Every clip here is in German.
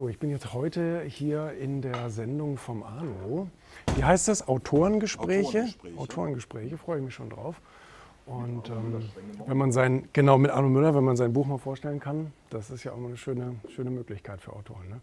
So, Ich bin jetzt heute hier in der Sendung vom Arno. Wie heißt das? Autorengespräche? Autorengespräche. Autorengespräche, freue ich mich schon drauf. Und ähm, wenn man sein, genau mit Arno Müller, wenn man sein Buch mal vorstellen kann, das ist ja auch mal eine schöne, schöne Möglichkeit für Autoren. Ne?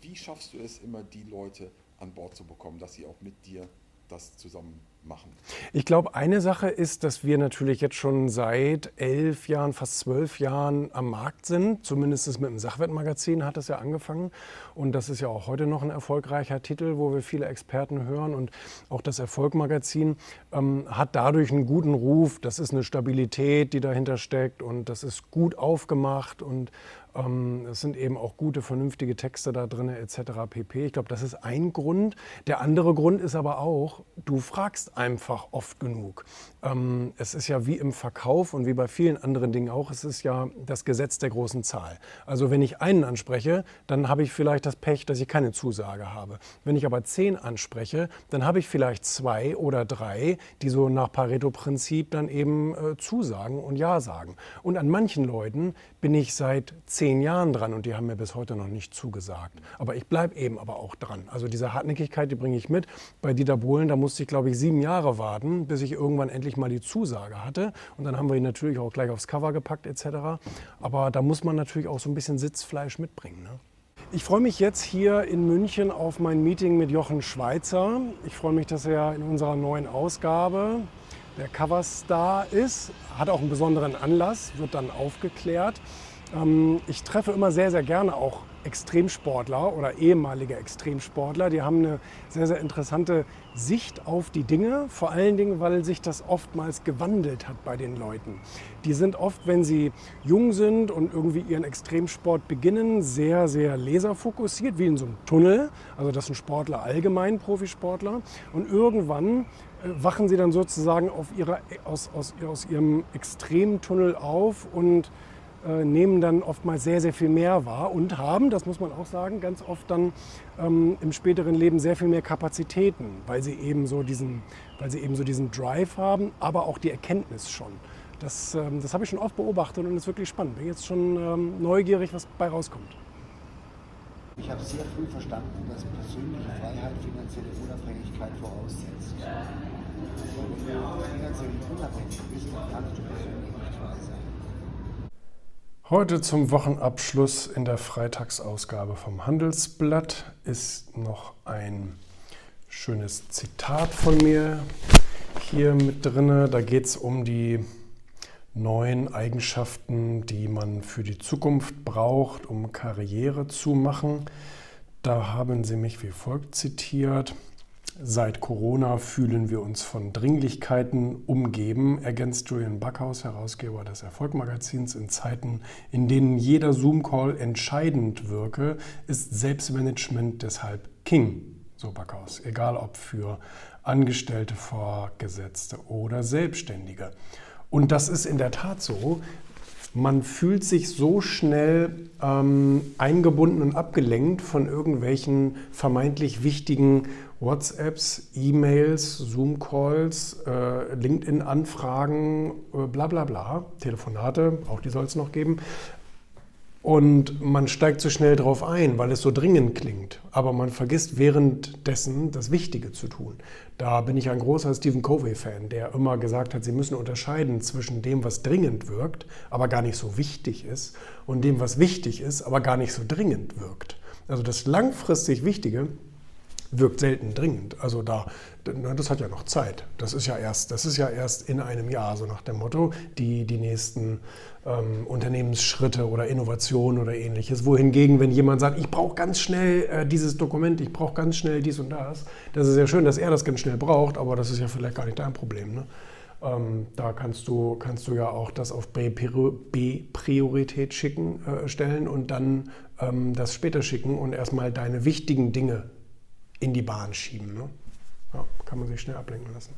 Wie schaffst du es immer, die Leute an Bord zu bekommen, dass sie auch mit dir das zusammen machen? Ich glaube, eine Sache ist, dass wir natürlich jetzt schon seit elf Jahren, fast zwölf Jahren am Markt sind. Zumindest mit dem Sachwertmagazin hat das ja angefangen. Und das ist ja auch heute noch ein erfolgreicher Titel, wo wir viele Experten hören. Und auch das Erfolgmagazin ähm, hat dadurch einen guten Ruf. Das ist eine Stabilität, die dahinter steckt. Und das ist gut aufgemacht. Und ähm, es sind eben auch gute, vernünftige Texte da drin, etc. pp. Ich glaube, das ist ein Grund. Der andere Grund ist aber auch, du fragst einfach oft genug. Ähm, es ist ja wie im Verkauf und wie bei vielen anderen Dingen auch, es ist ja das Gesetz der großen Zahl. Also wenn ich einen anspreche, dann habe ich vielleicht das Pech, dass ich keine Zusage habe. Wenn ich aber zehn anspreche, dann habe ich vielleicht zwei oder drei, die so nach Pareto-Prinzip dann eben äh, zusagen und Ja sagen. Und an manchen Leuten bin ich seit zehn Jahren dran und die haben mir bis heute noch nicht zugesagt. Aber ich bleibe eben aber auch dran. Also diese Hartnäckigkeit, die bringe ich mit. Bei Dieter Bohlen, da musste ich glaube ich sieben Jahre warten, bis ich irgendwann endlich mal die Zusage hatte. Und dann haben wir ihn natürlich auch gleich aufs Cover gepackt etc. Aber da muss man natürlich auch so ein bisschen Sitzfleisch mitbringen. Ne? Ich freue mich jetzt hier in München auf mein Meeting mit Jochen Schweizer. Ich freue mich, dass er in unserer neuen Ausgabe der Coverstar ist. Hat auch einen besonderen Anlass, wird dann aufgeklärt. Ähm, Ich treffe immer sehr, sehr gerne auch Extremsportler oder ehemalige Extremsportler. Die haben eine sehr, sehr interessante Sicht auf die Dinge, vor allen Dingen, weil sich das oftmals gewandelt hat bei den Leuten. Die sind oft, wenn sie jung sind und irgendwie ihren Extremsport beginnen, sehr, sehr laserfokussiert, wie in so einem Tunnel. Also das sind Sportler allgemein, Profisportler. Und irgendwann äh, wachen sie dann sozusagen ihrer, aus, aus, aus ihrem Extremtunnel auf und äh, nehmen dann oftmals sehr, sehr viel mehr wahr und haben, das muss man auch sagen, ganz oft dann ähm, im späteren Leben sehr viel mehr Kapazitäten, weil sie eben so diesen, weil sie eben so diesen Drive haben, aber auch die Erkenntnis schon. Das, ähm, das habe ich schon oft beobachtet und ist wirklich spannend. Bin jetzt schon ähm, neugierig, was bei rauskommt. Ich habe sehr früh verstanden, dass persönliche Freiheit finanzielle Unabhängigkeit voraussetzt. Wenn du finanziell unabhängig bist, dann kannst du persönlich nicht frei sein. Heute zum Wochenabschluss in der Freitagsausgabe vom Handelsblatt ist noch ein schönes Zitat von mir hier mit drin. Da geht es um die neuen Eigenschaften, die man für die Zukunft braucht, um Karriere zu machen. Da haben Sie mich wie folgt zitiert. Seit Corona fühlen wir uns von Dringlichkeiten umgeben, ergänzt Julian Backhaus, Herausgeber des Erfolgmagazins. In Zeiten, in denen jeder Zoom-Call entscheidend wirke, ist Selbstmanagement deshalb King, so Backhaus. Egal ob für Angestellte, Vorgesetzte oder Selbstständige. Und das ist in der Tat so. Man fühlt sich so schnell ähm, eingebunden und abgelenkt von irgendwelchen vermeintlich wichtigen WhatsApps, E-Mails, Zoom-Calls, äh, LinkedIn-Anfragen, äh, bla bla bla, Telefonate, auch die soll es noch geben. Und man steigt so schnell drauf ein, weil es so dringend klingt. Aber man vergisst währenddessen das Wichtige zu tun. Da bin ich ein großer Stephen Covey-Fan, der immer gesagt hat, Sie müssen unterscheiden zwischen dem, was dringend wirkt, aber gar nicht so wichtig ist, und dem, was wichtig ist, aber gar nicht so dringend wirkt. Also das langfristig Wichtige wirkt selten dringend. Also da, das hat ja noch Zeit. Das ist ja erst, das ist ja erst in einem Jahr, so nach dem Motto, die, die nächsten ähm, Unternehmensschritte oder Innovationen oder ähnliches. Wohingegen, wenn jemand sagt, ich brauche ganz schnell äh, dieses Dokument, ich brauche ganz schnell dies und das, das ist ja schön, dass er das ganz schnell braucht, aber das ist ja vielleicht gar nicht dein Problem. Ne? Ähm, da kannst du, kannst du ja auch das auf B-Priorität schicken, äh, stellen und dann ähm, das später schicken und erstmal deine wichtigen Dinge in die Bahn schieben. Ne? Ja, kann man sich schnell ablenken lassen.